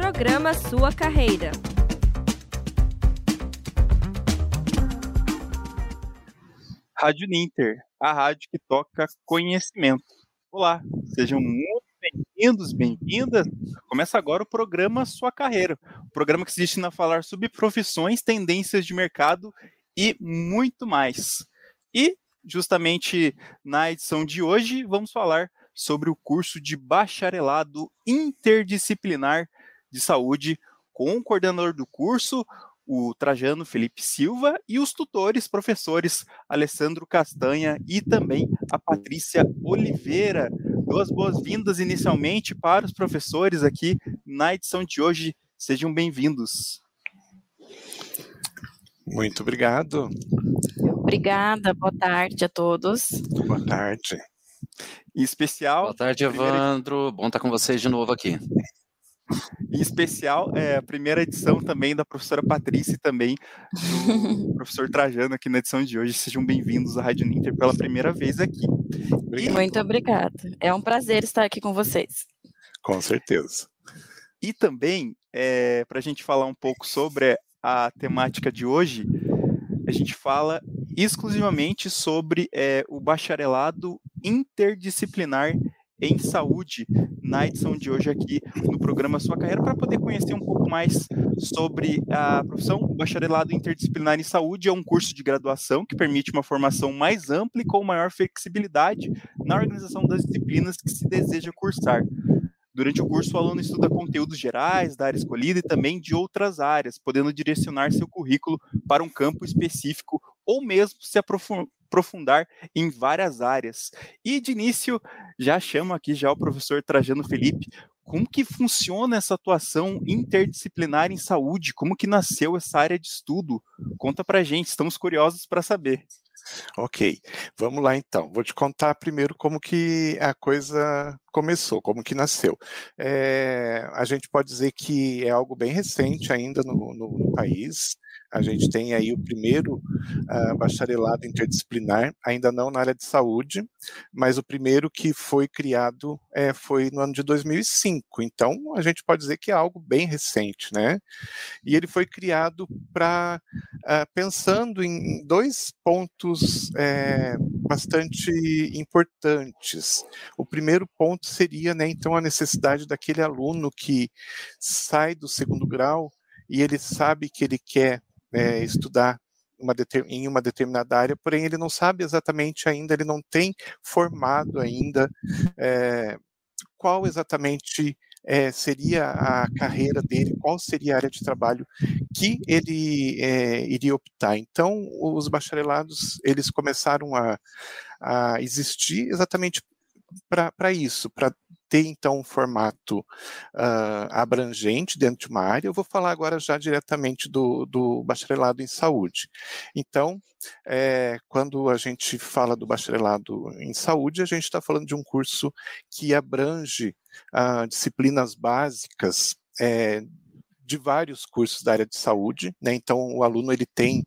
Programa Sua Carreira. Rádio Ninter, a rádio que toca conhecimento. Olá, sejam muito bem-vindos, bem-vindas. Começa agora o programa Sua Carreira, o programa que se destina a falar sobre profissões, tendências de mercado e muito mais. E, justamente na edição de hoje, vamos falar sobre o curso de bacharelado interdisciplinar de saúde com o coordenador do curso, o Trajano Felipe Silva, e os tutores, professores Alessandro Castanha e também a Patrícia Oliveira. Duas boas-vindas inicialmente para os professores aqui na edição de hoje. Sejam bem-vindos. Muito obrigado. Obrigada, boa tarde a todos. Boa tarde. Em especial. Boa tarde, Evandro. Primeira... Bom estar com vocês de novo aqui. Em especial, é, a primeira edição também da professora Patrícia e também do professor Trajano aqui na edição de hoje. Sejam bem-vindos à Rádio Ninter pela primeira vez aqui. Obrigado. Muito obrigada. É um prazer estar aqui com vocês. Com certeza. E também, é, para a gente falar um pouco sobre a temática de hoje, a gente fala exclusivamente sobre é, o bacharelado interdisciplinar em saúde na edição de hoje aqui no programa Sua Carreira para poder conhecer um pouco mais sobre a profissão. O bacharelado interdisciplinar em saúde é um curso de graduação que permite uma formação mais ampla e com maior flexibilidade na organização das disciplinas que se deseja cursar. Durante o curso, o aluno estuda conteúdos gerais da área escolhida e também de outras áreas, podendo direcionar seu currículo para um campo específico ou mesmo se aprofundar em várias áreas. E de início, já chamo aqui já o professor Trajano Felipe, como que funciona essa atuação interdisciplinar em saúde? Como que nasceu essa área de estudo? Conta pra gente, estamos curiosos para saber. Ok, vamos lá então. Vou te contar primeiro como que a coisa começou, como que nasceu. É, a gente pode dizer que é algo bem recente ainda no, no, no país. A gente tem aí o primeiro uh, bacharelado interdisciplinar, ainda não na área de saúde, mas o primeiro que foi criado é, foi no ano de 2005. Então, a gente pode dizer que é algo bem recente, né? E ele foi criado para uh, pensando em dois pontos é, bastante importantes. O primeiro ponto seria, né, então, a necessidade daquele aluno que sai do segundo grau e ele sabe que ele quer é, estudar uma em uma determinada área, porém ele não sabe exatamente ainda, ele não tem formado ainda é, qual exatamente é, seria a carreira dele, qual seria a área de trabalho que ele é, iria optar. Então, os bacharelados eles começaram a, a existir exatamente para isso, para ter então um formato uh, abrangente dentro de uma área. Eu vou falar agora já diretamente do, do bacharelado em saúde. Então, é, quando a gente fala do bacharelado em saúde, a gente está falando de um curso que abrange uh, disciplinas básicas é, de vários cursos da área de saúde, né? Então o aluno ele tem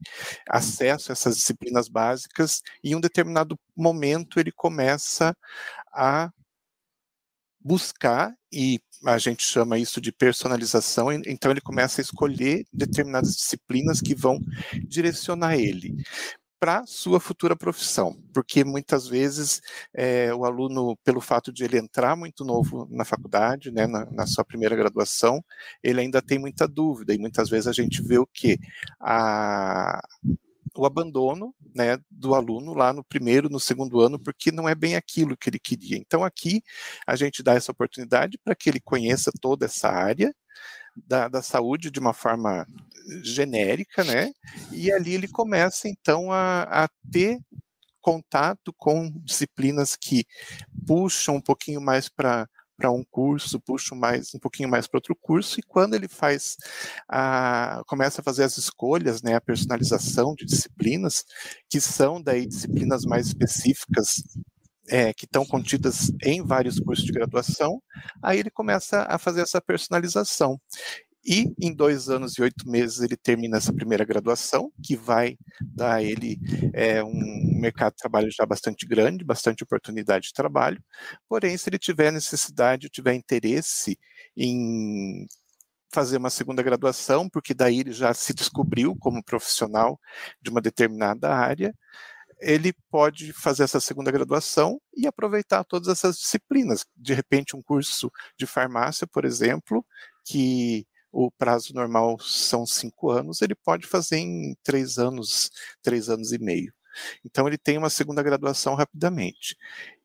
acesso a essas disciplinas básicas e em um determinado momento ele começa a buscar e a gente chama isso de personalização, então ele começa a escolher determinadas disciplinas que vão direcionar ele para sua futura profissão, porque muitas vezes é, o aluno, pelo fato de ele entrar muito novo na faculdade, né, na, na, sua primeira graduação, ele ainda tem muita dúvida e muitas vezes a gente vê o que a o abandono né, do aluno lá no primeiro, no segundo ano, porque não é bem aquilo que ele queria. Então, aqui a gente dá essa oportunidade para que ele conheça toda essa área da, da saúde de uma forma genérica, né? E ali ele começa, então, a, a ter contato com disciplinas que puxam um pouquinho mais para para um curso, puxo mais um pouquinho mais para outro curso, e quando ele faz a, começa a fazer as escolhas, né, a personalização de disciplinas, que são daí disciplinas mais específicas é, que estão contidas em vários cursos de graduação, aí ele começa a fazer essa personalização. E em dois anos e oito meses ele termina essa primeira graduação, que vai dar a ele é, um mercado de trabalho já bastante grande, bastante oportunidade de trabalho. Porém, se ele tiver necessidade, tiver interesse em fazer uma segunda graduação, porque daí ele já se descobriu como profissional de uma determinada área, ele pode fazer essa segunda graduação e aproveitar todas essas disciplinas. De repente, um curso de farmácia, por exemplo, que o prazo normal são cinco anos, ele pode fazer em três anos, três anos e meio. Então, ele tem uma segunda graduação rapidamente.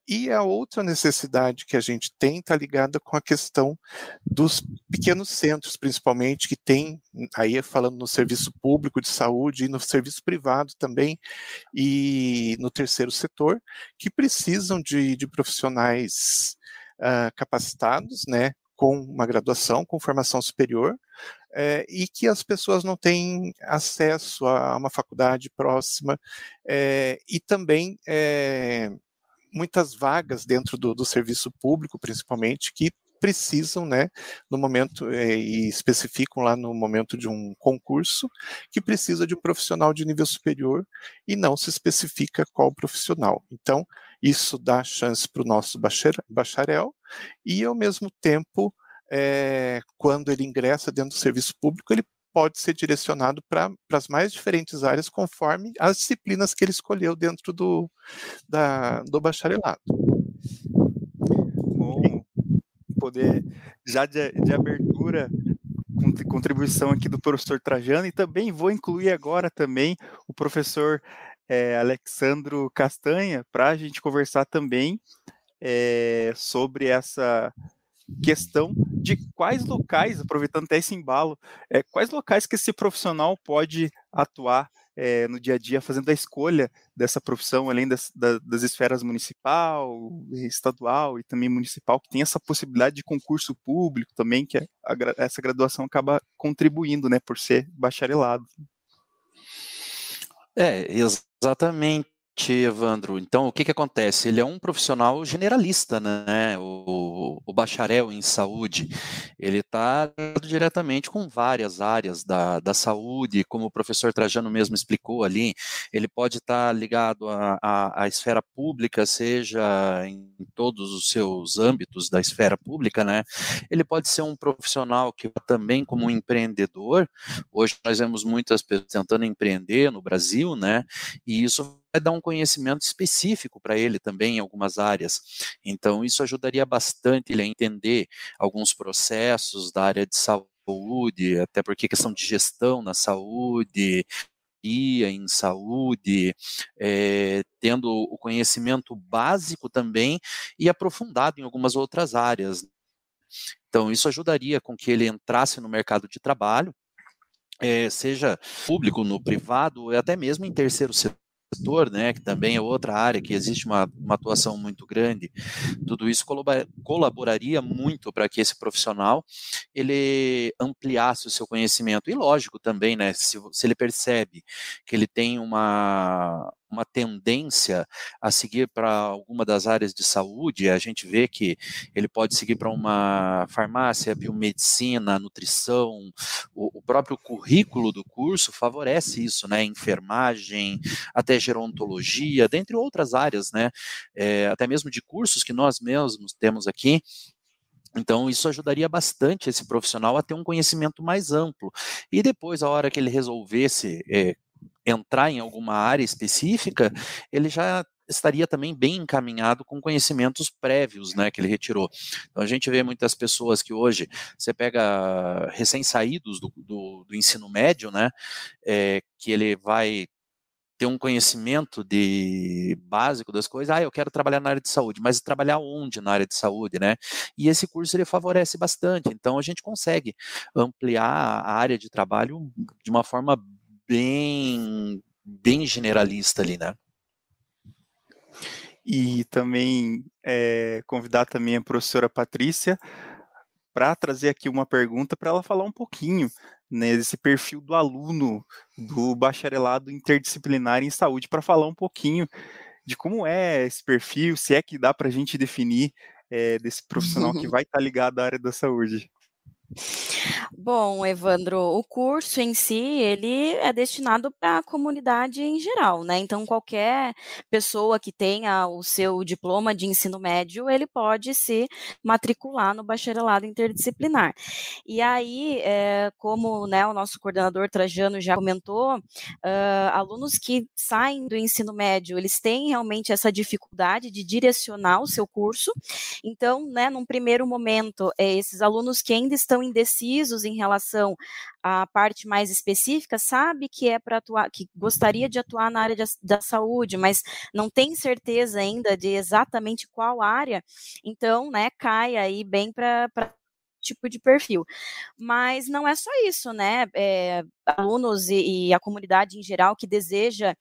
E a outra necessidade que a gente tem está ligada com a questão dos pequenos centros, principalmente, que tem, aí falando no serviço público de saúde e no serviço privado também, e no terceiro setor, que precisam de, de profissionais uh, capacitados, né, com uma graduação, com formação superior, é, e que as pessoas não têm acesso a uma faculdade próxima, é, e também é, muitas vagas dentro do, do serviço público, principalmente, que precisam, né, no momento, e especificam lá no momento de um concurso, que precisa de um profissional de nível superior e não se especifica qual profissional. Então, isso dá chance para o nosso bacharel e, ao mesmo tempo, é, quando ele ingressa dentro do serviço público, ele pode ser direcionado para as mais diferentes áreas conforme as disciplinas que ele escolheu dentro do, da, do bacharelado. Bom, poder já de, de abertura contribuição aqui do professor Trajano e também vou incluir agora também o professor é, Alexandro Castanha para a gente conversar também é, sobre essa questão de quais locais, aproveitando até esse embalo, é, quais locais que esse profissional pode atuar é, no dia a dia, fazendo a escolha dessa profissão, além das, das, esferas municipal, estadual e também municipal, que tem essa possibilidade de concurso público também, que a, a, essa graduação acaba contribuindo, né, por ser bacharelado. É, exatamente. Evandro. Então, o que, que acontece? Ele é um profissional generalista, né? O, o bacharel em saúde, ele está diretamente com várias áreas da, da saúde, como o professor Trajano mesmo explicou ali, ele pode estar tá ligado à, esfera pública, seja em todos os seus âmbitos da esfera pública, né? Ele pode ser um profissional que também como um empreendedor, hoje nós vemos muitas pessoas tentando empreender no Brasil, né? E isso vai dar um conhecimento específico para ele também em algumas áreas. Então, isso ajudaria bastante ele a entender alguns processos da área de saúde, até porque questão de gestão na saúde, em saúde, é, tendo o conhecimento básico também e aprofundado em algumas outras áreas. Então, isso ajudaria com que ele entrasse no mercado de trabalho, é, seja público, no privado, até mesmo em terceiro setor setor, né, que também é outra área que existe uma, uma atuação muito grande, tudo isso colaboraria muito para que esse profissional ele ampliasse o seu conhecimento. E lógico também, né, se, se ele percebe que ele tem uma, uma tendência a seguir para alguma das áreas de saúde, a gente vê que ele pode seguir para uma farmácia, biomedicina, nutrição, o, o, próprio currículo do curso favorece isso, né? Enfermagem, até gerontologia, dentre outras áreas, né? É, até mesmo de cursos que nós mesmos temos aqui, então, isso ajudaria bastante esse profissional a ter um conhecimento mais amplo. E depois, a hora que ele resolvesse é, entrar em alguma área específica, ele já estaria também bem encaminhado com conhecimentos prévios, né, que ele retirou. Então a gente vê muitas pessoas que hoje você pega recém-saídos do, do, do, ensino médio, né, é, que ele vai ter um conhecimento de básico das coisas, ah, eu quero trabalhar na área de saúde, mas trabalhar onde na área de saúde, né? E esse curso ele favorece bastante, então a gente consegue ampliar a área de trabalho de uma forma bem, bem generalista ali, né? E também é, convidar também a professora Patrícia para trazer aqui uma pergunta para ela falar um pouquinho né, desse perfil do aluno do bacharelado interdisciplinar em saúde, para falar um pouquinho de como é esse perfil, se é que dá para a gente definir é, desse profissional que vai estar tá ligado à área da saúde. Bom, Evandro, o curso em si, ele é destinado para a comunidade em geral, né? Então, qualquer pessoa que tenha o seu diploma de ensino médio, ele pode se matricular no bacharelado interdisciplinar. E aí, é, como né, o nosso coordenador Trajano já comentou, uh, alunos que saem do ensino médio, eles têm realmente essa dificuldade de direcionar o seu curso. Então, né, num primeiro momento, é, esses alunos que ainda estão indecisos em relação à parte mais específica, sabe que é para atuar, que gostaria de atuar na área de, da saúde, mas não tem certeza ainda de exatamente qual área, então, né, cai aí bem para tipo de perfil. Mas não é só isso, né? É, alunos e, e, a comunidade em geral que deseja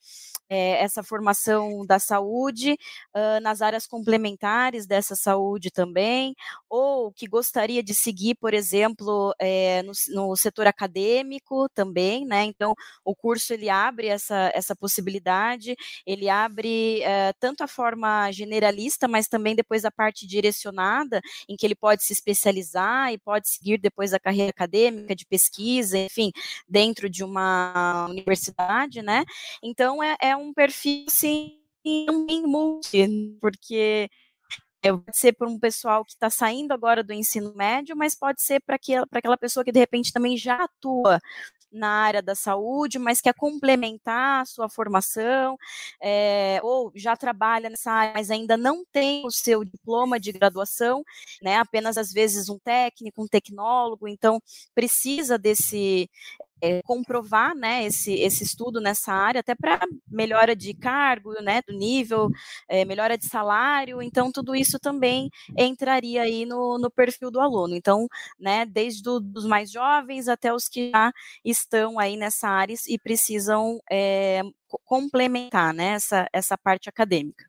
é, essa formação da saúde uh, nas áreas complementares dessa saúde também, ou que gostaria de seguir, por exemplo, é, no, no, setor acadêmico também, né? Então, o curso ele abre essa, essa possibilidade, ele abre uh, tanto a forma generalista, mas também depois a parte direcionada, em que ele pode se especializar e pode seguir depois a carreira acadêmica, de pesquisa, enfim, dentro de uma universidade, né? Então, é, é um perfil, assim, multi, porque pode ser para um pessoal que está saindo agora do ensino médio, mas pode ser para aquela pessoa que de repente também já atua na área da saúde, mas quer complementar a sua formação, é, ou já trabalha nessa área, mas ainda não tem o seu diploma de graduação, né? Apenas às vezes um técnico, um tecnólogo, então precisa desse é, comprovar né, esse, esse estudo nessa área, até para melhora de cargo, né, do nível, é, melhora de salário, então tudo isso também entraria aí no, no perfil do aluno. Então, né, desde os mais jovens até os que já estão aí nessa área e precisam é, complementar né, essa, essa parte acadêmica.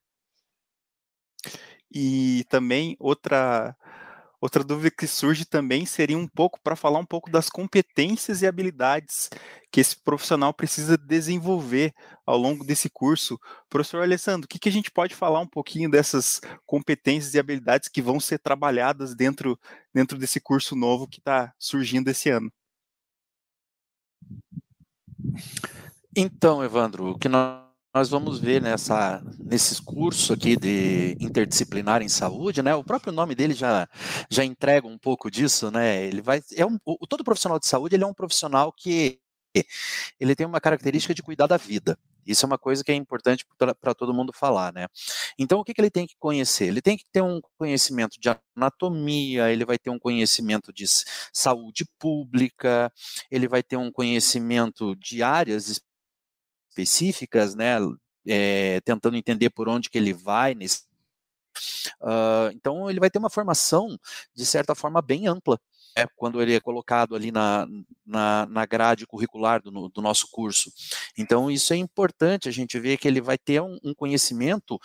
E também outra Outra dúvida que surge também seria um pouco para falar um pouco das competências e habilidades que esse profissional precisa desenvolver ao longo desse curso. Professor Alessandro, o que, que a gente pode falar um pouquinho dessas competências e habilidades que vão ser trabalhadas dentro, dentro desse curso novo que está surgindo esse ano? Então, Evandro, o que nós nós vamos ver nessa, nesses cursos aqui de interdisciplinar em saúde, né? O próprio nome dele já, já entrega um pouco disso, né? Ele vai, é um, o, todo profissional de saúde ele é um profissional que ele tem uma característica de cuidar da vida. Isso é uma coisa que é importante para todo mundo falar, né? Então, o que, que ele tem que conhecer? Ele tem que ter um conhecimento de anatomia, ele vai ter um conhecimento de saúde pública, ele vai ter um conhecimento de áreas específicas, né, é, tentando entender por onde que ele vai nesse Uh, então ele vai ter uma formação de certa forma bem ampla é, quando ele é colocado ali na, na, na grade curricular do, do, nosso curso. Então isso é importante a gente ver que ele vai ter um, um conhecimento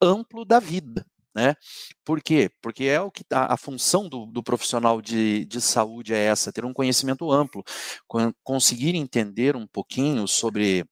amplo da vida. Né? Por quê? Porque é o que a, a função do, do, profissional de, de saúde é essa, ter um conhecimento amplo, conseguir entender um pouquinho sobre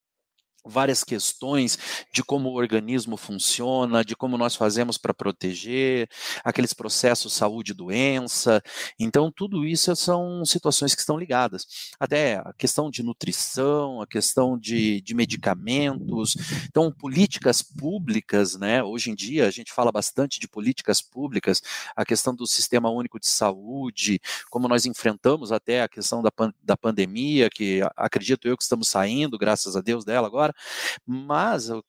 várias questões de como o organismo funciona, de como nós fazemos para proteger, aqueles processos saúde e doença. Então, tudo isso são situações que estão ligadas. Até a questão de nutrição, a questão de, de medicamentos. Então, políticas públicas, né? Hoje em dia a gente fala bastante de políticas públicas, a questão do sistema único de saúde, como nós enfrentamos até a questão da, da pandemia, que acredito eu que estamos saindo, graças a Deus, dela agora, mas é,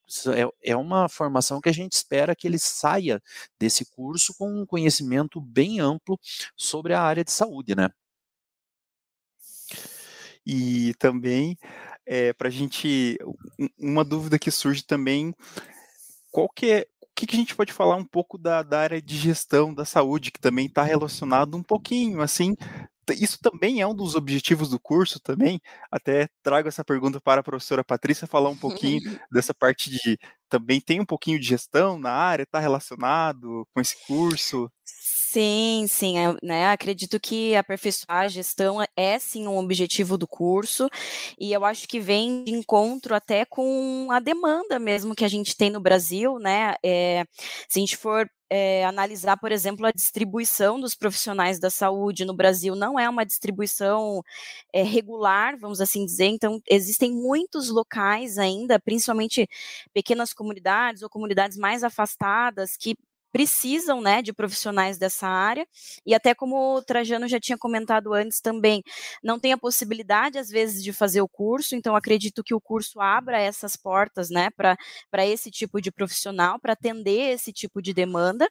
é uma formação que a gente espera que ele saia desse curso com um conhecimento bem amplo sobre a área de saúde, né? E também, é, para a gente, uma dúvida que surge também, qual que é, o que, que a gente pode falar um pouco da, da área de gestão da saúde, que também está relacionado um pouquinho, assim, isso também é um dos objetivos do curso também. Até trago essa pergunta para a professora Patrícia falar um pouquinho dessa parte de também tem um pouquinho de gestão na área, está relacionado com esse curso? Sim, sim, é, né, acredito que aperfeiçoar a gestão é sim um objetivo do curso, e eu acho que vem de encontro até com a demanda mesmo que a gente tem no Brasil, né, é, se a gente for é, analisar, por exemplo, a distribuição dos profissionais da saúde no Brasil não é uma distribuição é, regular, vamos assim dizer, então existem muitos locais ainda, principalmente pequenas comunidades ou comunidades mais afastadas, que precisam né, de profissionais dessa área, e até como o Trajano já tinha comentado antes também, não tem a possibilidade, às vezes, de fazer o curso, então acredito que o curso abra essas portas né, para esse tipo de profissional, para atender esse tipo de demanda,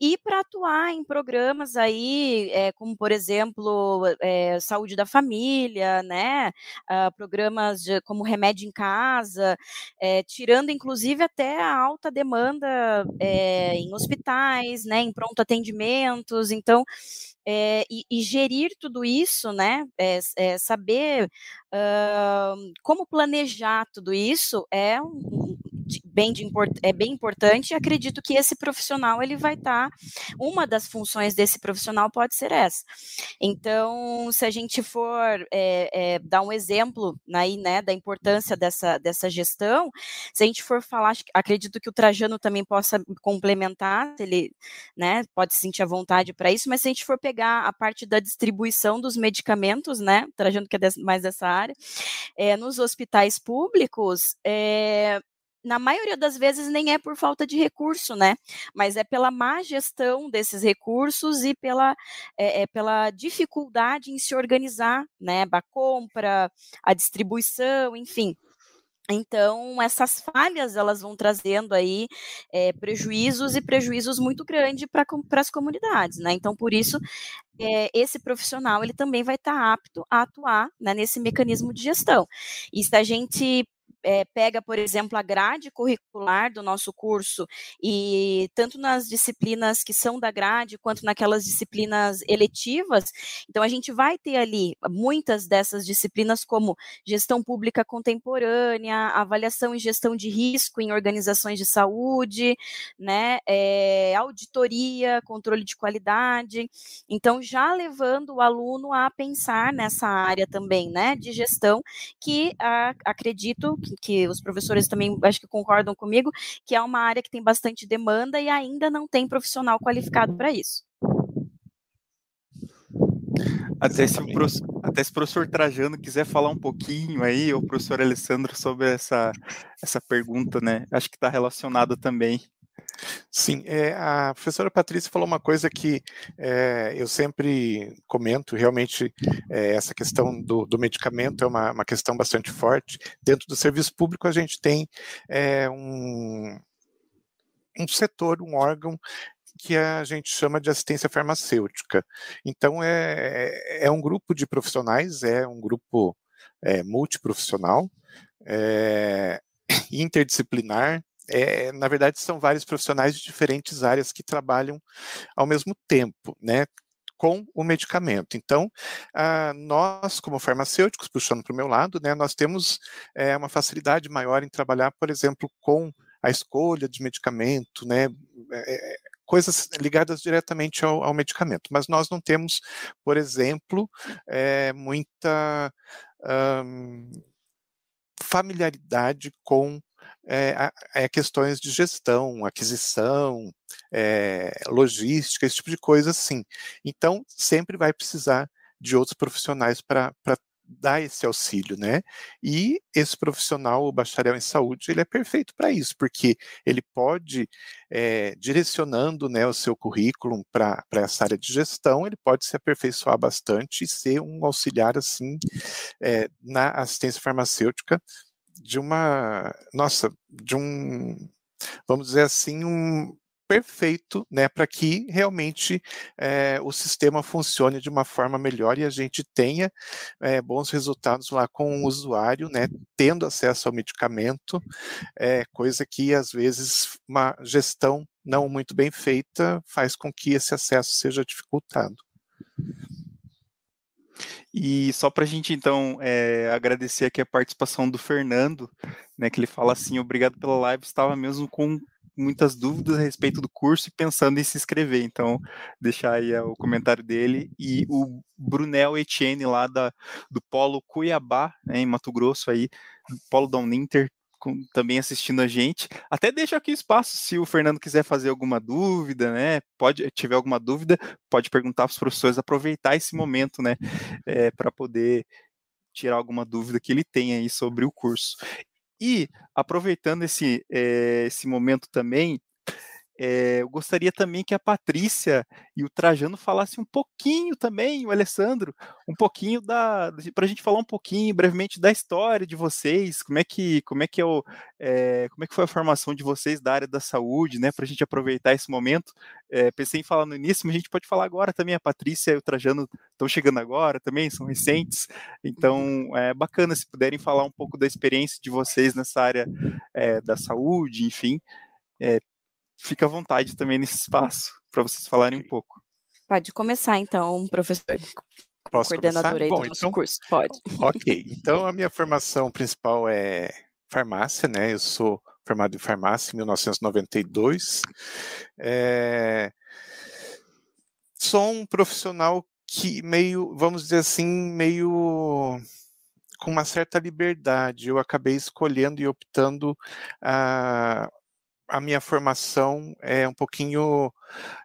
e para atuar em programas aí, é, como por exemplo, é, saúde da família, né, uh, programas de, como remédio em casa, é, tirando inclusive até a alta demanda em hospitais, né, em pronto atendimentos, então, é, e, e, gerir tudo isso, né, é, é saber uh, como planejar tudo isso é um, bem, de, é bem importante e acredito que esse profissional ele vai estar, tá, uma das funções desse profissional pode ser essa. Então, se a gente for é, é, dar um exemplo aí, né, da importância dessa, dessa gestão, se a gente for falar, acredito que o Trajano também possa complementar, ele né, pode se sentir à vontade para isso, mas se a gente for pegar a parte da distribuição dos medicamentos, né, Trajano que é mais dessa área, é, nos hospitais públicos, é, na maioria das vezes nem é por falta de recurso, né? Mas é pela má gestão desses recursos e pela, é, é pela dificuldade em se organizar, né? A compra, a distribuição, enfim. Então, essas falhas, elas vão trazendo aí é, prejuízos e prejuízos muito grandes para as comunidades, né? Então, por isso, é, esse profissional, ele também vai estar tá apto a atuar né, nesse mecanismo de gestão. E se a gente é, pega, por exemplo, a grade curricular do nosso curso e tanto nas disciplinas que são da grade quanto naquelas disciplinas eletivas, então a gente vai ter ali muitas dessas disciplinas como gestão pública contemporânea, avaliação e gestão de risco em organizações de saúde, né, é, auditoria, controle de qualidade, então já levando o aluno a pensar nessa área também, né, de gestão que a, acredito que que os professores também acho que concordam comigo, que é uma área que tem bastante demanda e ainda não tem profissional qualificado para isso. Até se, o professor, até se o professor Trajano quiser falar um pouquinho aí, ou o professor Alessandro, sobre essa, essa pergunta, né? Acho que está relacionado também. Sim, é, a professora Patrícia falou uma coisa que é, eu sempre comento, realmente é, essa questão do, do medicamento é uma, uma, questão bastante forte. Dentro do serviço público a gente tem um, um setor, um órgão que a gente chama de assistência farmacêutica. Então é, é um grupo de profissionais, é um grupo é, multiprofissional, é, interdisciplinar, é, na verdade, são vários profissionais de diferentes áreas que trabalham ao mesmo tempo, né? com o medicamento. Então, ah, nós, como farmacêuticos, puxando para o meu lado, né, nós temos é, uma facilidade maior em trabalhar, por exemplo, com a escolha de medicamento, né, é, coisas ligadas diretamente ao, ao, medicamento. Mas nós não temos, por exemplo, é, muita familiaridade com é, é, questões de gestão, aquisição, é, logística, esse tipo de coisa assim. Então, sempre vai precisar de outros profissionais para dar esse auxílio, né? E esse profissional, o bacharel em saúde, ele é perfeito para isso, porque ele pode, é, direcionando né, o seu currículo para essa área de gestão, ele pode se aperfeiçoar bastante e ser um auxiliar, assim, é, na assistência farmacêutica de uma, nossa, de um, vamos dizer assim, um perfeito, né, para que realmente é, o sistema funcione de uma forma melhor e a gente tenha é, bons resultados lá com o usuário, né, tendo acesso ao medicamento, é, coisa que às vezes uma gestão não muito bem feita faz com que esse acesso seja dificultado. E só para a gente, então, é, agradecer aqui a participação do Fernando, né, que ele fala assim, obrigado pela live, estava mesmo com muitas dúvidas a respeito do curso e pensando em se inscrever. Então, deixar aí o comentário dele. E o Brunel Etienne, lá da, do Polo Cuiabá, né, em Mato Grosso, aí, Polo da Uninter, com, também assistindo a gente. Até deixo aqui espaço se o Fernando quiser fazer alguma dúvida, né? Pode tiver alguma dúvida, pode perguntar para os professores, aproveitar esse momento, né? É, para poder tirar alguma dúvida que ele tem aí sobre o curso. E aproveitando esse, é, esse momento também, é, eu gostaria também que a Patrícia e o Trajano falassem um pouquinho também, o Alessandro, um pouquinho da para a gente falar um pouquinho brevemente da história de vocês, como é que como é que é o é, como é que foi a formação de vocês da área da saúde, né? Para a gente aproveitar esse momento. É, pensei em falar no início, mas a gente pode falar agora também. A Patrícia e o Trajano estão chegando agora também, são recentes. Então é bacana se puderem falar um pouco da experiência de vocês nessa área da saúde, enfim. É, fica à vontade também nesse espaço para vocês falarem um pouco. Pode começar então, professor. Posso coordenador começar? aí Bom, do nosso então, curso. Pode. Ok, então a minha formação principal é farmácia, né? Eu sou formado em farmácia em 1992. É... Sou um profissional que meio, vamos dizer assim, meio com uma certa liberdade. Eu acabei escolhendo e optando a a minha formação é um pouquinho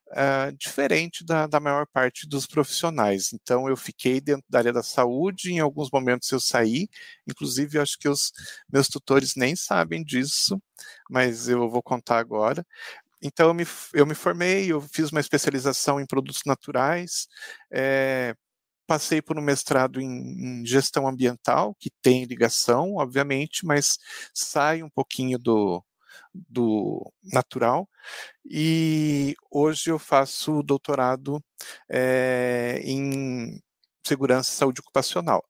uh, diferente da, da maior parte dos profissionais. Então, eu fiquei dentro da área da saúde, em alguns momentos eu saí, inclusive acho que os meus tutores nem sabem disso, mas eu vou contar agora. Então, eu me, eu me formei, eu fiz uma especialização em produtos naturais, é, passei por um mestrado em, gestão ambiental, que tem ligação, obviamente, mas sai um pouquinho do, do natural e hoje eu faço doutorado é, em segurança e saúde ocupacional.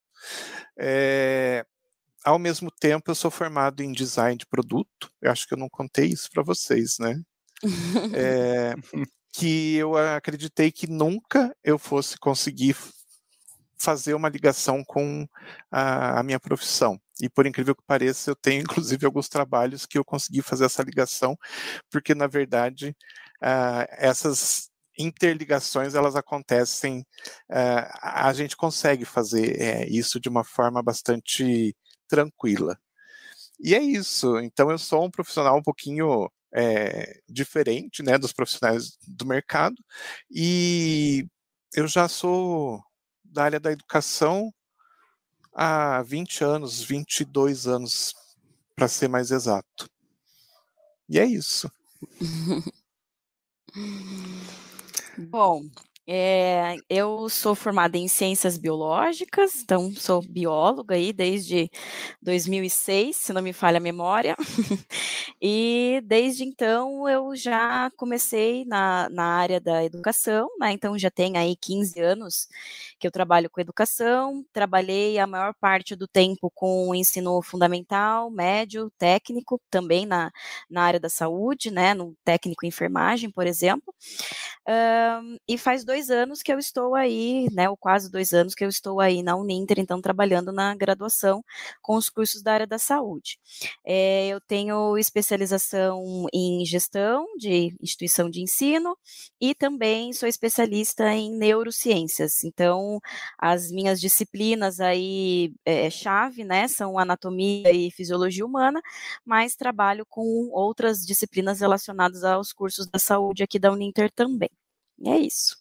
É, ao mesmo tempo, eu sou formado em design de produto. Eu acho que eu não contei isso para vocês, né? É, que eu acreditei que nunca eu fosse conseguir fazer uma ligação com a, a, minha profissão. E por incrível que pareça, eu tenho inclusive alguns trabalhos que eu consegui fazer essa ligação, porque na verdade uh, essas interligações elas acontecem, uh, a gente consegue fazer uh, isso de uma forma bastante tranquila. E é isso. Então eu sou um profissional um pouquinho é, diferente, né, dos profissionais do mercado e eu já sou da área da educação há 20 anos, 22 anos, para ser mais exato. E é isso. Bom, é, eu sou formada em ciências biológicas, então sou bióloga aí desde 2006, se não me falha a memória. e desde então eu já comecei na, na área da educação, né? Então já tem aí 15 anos que eu trabalho com educação. Trabalhei a maior parte do tempo com ensino fundamental, médio, técnico, também na, na área da saúde, né? No técnico em enfermagem, por exemplo. Um, e faz dois anos que eu estou aí, né, ou quase dois anos que eu estou aí na Uninter, então trabalhando na graduação com os cursos da área da saúde. É, eu tenho especialização em gestão de instituição de ensino e também sou especialista em neurociências. Então, as minhas disciplinas aí é, chave, né, são anatomia e fisiologia humana, mas trabalho com outras disciplinas relacionadas aos cursos da saúde aqui da Uninter também. E é isso.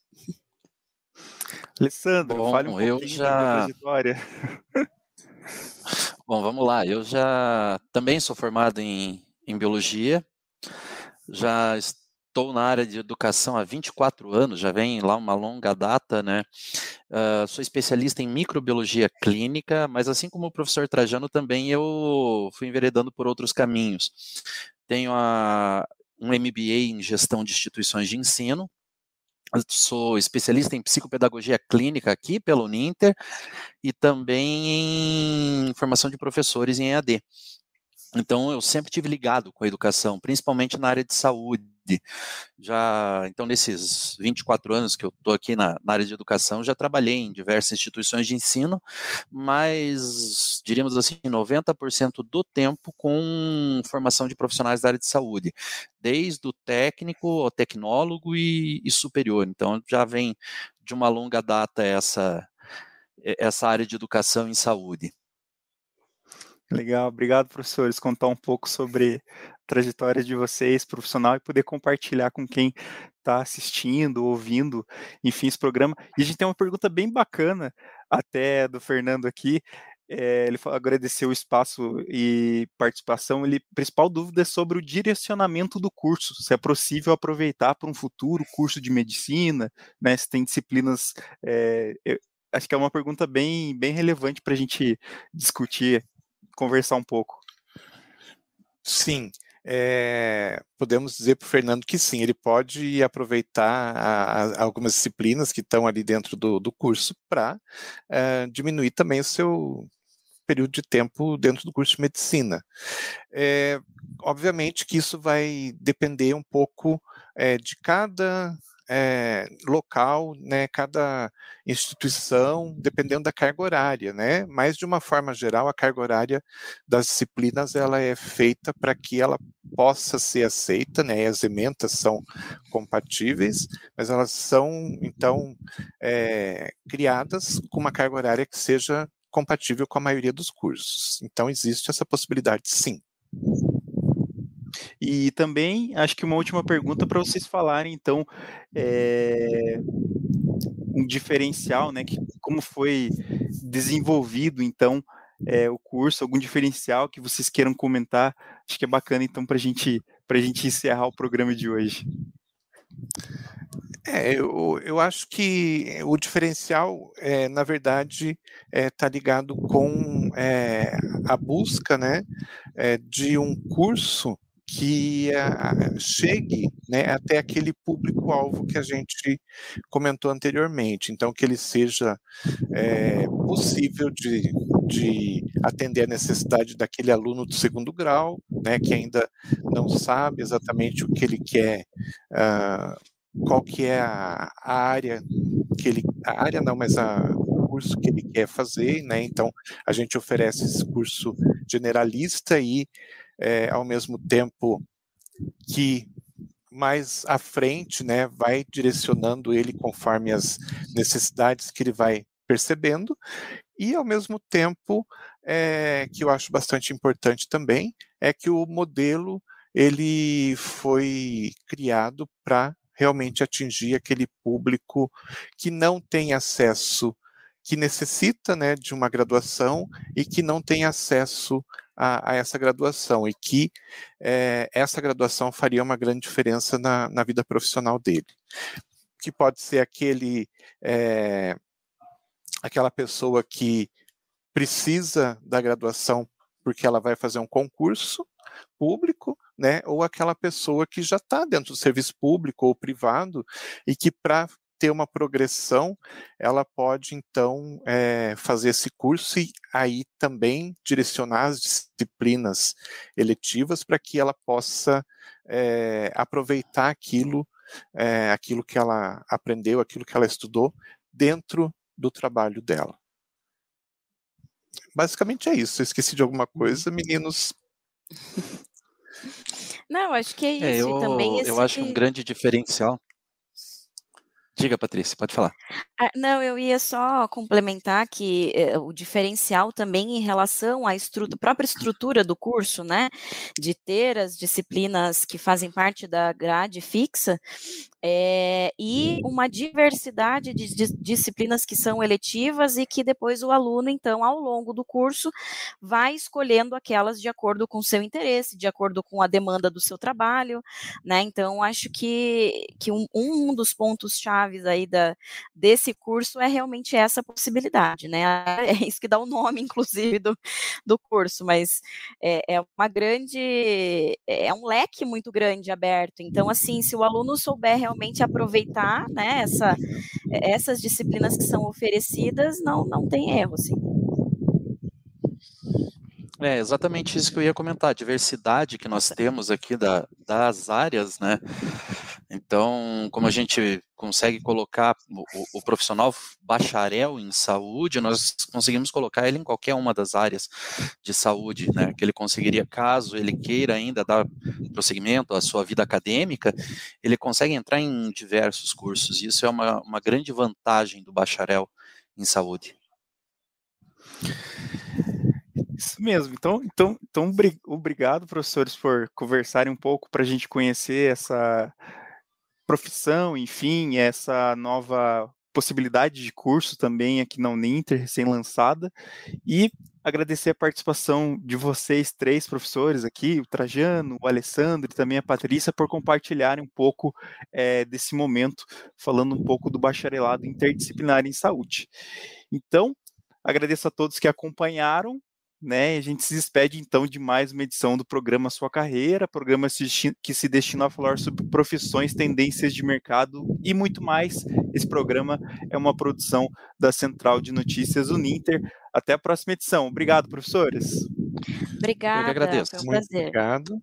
Alessandro, Bom, fale um pouquinho eu já... da trajetória. Bom, vamos lá. Eu já também sou formado em, em biologia, já estou na área de educação há 24 anos, já vem lá uma longa data, né? Uh, sou especialista em microbiologia clínica, mas assim como o professor Trajano, também eu fui enveredando por outros caminhos. Tenho a, um MBA em gestão de instituições de ensino, sou especialista em psicopedagogia clínica aqui pelo Uninter e também em formação de professores em EAD. Então, eu sempre tive ligado com a educação, principalmente na área de saúde. Já, então, nesses 24 anos que eu estou aqui na, na, área de educação, já trabalhei em diversas instituições de ensino, mas, diríamos assim, 90% do tempo com formação de profissionais da área de saúde, desde o técnico ao tecnólogo e, e superior. Então, já vem de uma longa data essa, essa área de educação em saúde. Legal, obrigado, professores, contar um pouco sobre a trajetória de vocês, profissional, e poder compartilhar com quem está assistindo, ouvindo, enfim, esse programa. E a gente tem uma pergunta bem bacana, até do Fernando aqui. É, ele agradeceu o espaço e participação. Ele, principal dúvida é sobre o direcionamento do curso, se é possível aproveitar para um futuro curso de medicina, né, se tem disciplinas. É, eu, acho que é uma pergunta bem, bem relevante para a gente discutir conversar um pouco. Sim, é, podemos dizer para o Fernando que sim, ele pode aproveitar a, a, algumas disciplinas que estão ali dentro do, do curso para é, diminuir também o seu período de tempo dentro do curso de medicina. É, obviamente que isso vai depender um pouco de cada é, local, né, cada instituição, dependendo da carga horária, né, mas de uma forma geral, a carga horária das disciplinas ela é feita para que ela possa ser aceita, né, as ementas são compatíveis, mas elas são, então, é, criadas com uma carga horária que seja compatível com a maioria dos cursos. Então, existe essa possibilidade, sim. E também, acho que uma última pergunta para vocês falarem, então, é, um diferencial, né, que, como foi desenvolvido, então, é, o curso, algum diferencial que vocês queiram comentar, acho que é bacana, então, para gente, a gente encerrar o programa de hoje. É, eu, eu acho que o diferencial, é, na verdade, está é, ligado com a busca né, de um curso que uh, chegue né, até aquele público-alvo que a gente comentou anteriormente. Então, que ele seja é, possível de, de atender a necessidade daquele aluno do segundo grau, né, que ainda não sabe exatamente o que ele quer, uh, qual que é a, a, área que ele, a área não, mas a, curso que ele quer fazer, né? Então, a gente oferece esse curso generalista e é, ao mesmo tempo que mais à frente, né, vai direcionando ele conforme as necessidades que ele vai percebendo, e ao mesmo tempo, é, que eu acho bastante importante também, é que o modelo ele foi criado para realmente atingir aquele público que não tem acesso, que necessita né, de uma graduação e que não tem acesso a, a essa graduação e que é, essa graduação faria uma grande diferença na, na vida profissional dele. Que pode ser aquele, é, aquela pessoa que precisa da graduação porque ela vai fazer um concurso público, né, ou aquela pessoa que já está dentro do serviço público ou privado e que para ter uma progressão, ela pode então é, fazer esse curso e aí também direcionar as disciplinas eletivas para que ela possa é, aproveitar aquilo, é, aquilo que ela aprendeu, aquilo que ela estudou dentro do trabalho dela. Basicamente é isso. Eu esqueci de alguma uhum. coisa, meninos. Não, acho que é isso. É, eu, também esse... eu acho um grande diferencial. Diga, Patrícia, pode falar. Ah, não, eu ia só complementar que eh, o diferencial também em relação à estru própria estrutura do curso, né, de ter as disciplinas que fazem parte da grade fixa, é, e uma diversidade de, de, disciplinas que são eletivas e que depois o aluno, então, ao longo do curso, vai escolhendo aquelas de acordo com o seu interesse, de acordo com a demanda do seu trabalho, né? Então, acho que, que um, um dos pontos chaves aí da, desse curso é realmente essa possibilidade, né? É isso que dá o nome, inclusive, do, do curso, mas é, é uma grande, é um leque muito grande aberto. Então, assim, se o aluno souber realmente aproveitar né, essa, essas disciplinas que são oferecidas, não, não tem erro, assim. É exatamente isso que eu ia comentar, a diversidade que nós temos aqui da, das áreas, né? Então, como a gente consegue colocar o, o, profissional bacharel em saúde, nós conseguimos colocar ele em qualquer uma das áreas de saúde, né? Que ele conseguiria, caso ele queira ainda dar prosseguimento à sua vida acadêmica, ele consegue entrar em diversos cursos. Isso é uma, uma grande vantagem do bacharel em saúde. Isso mesmo. Então, então, então obrigado, professores, por conversarem um pouco para a gente conhecer essa profissão, enfim, essa nova possibilidade de curso também aqui na Uninter, recém-lançada, e agradecer a participação de vocês três professores aqui, o Trajano, o Alessandro e também a Patrícia, por compartilharem um pouco é, desse momento, falando um pouco do bacharelado interdisciplinar em saúde. Então, agradeço a todos que acompanharam né? A gente se despede então de mais uma edição do programa Sua Carreira, programa que se destina a falar sobre profissões, tendências de mercado e muito mais. Esse programa é uma produção da Central de Notícias Uninter. Até a próxima edição. Obrigado, professores. Obrigada. Eu que agradeço. Foi um muito obrigado.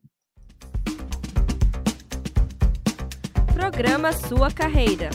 Programa Sua Carreira.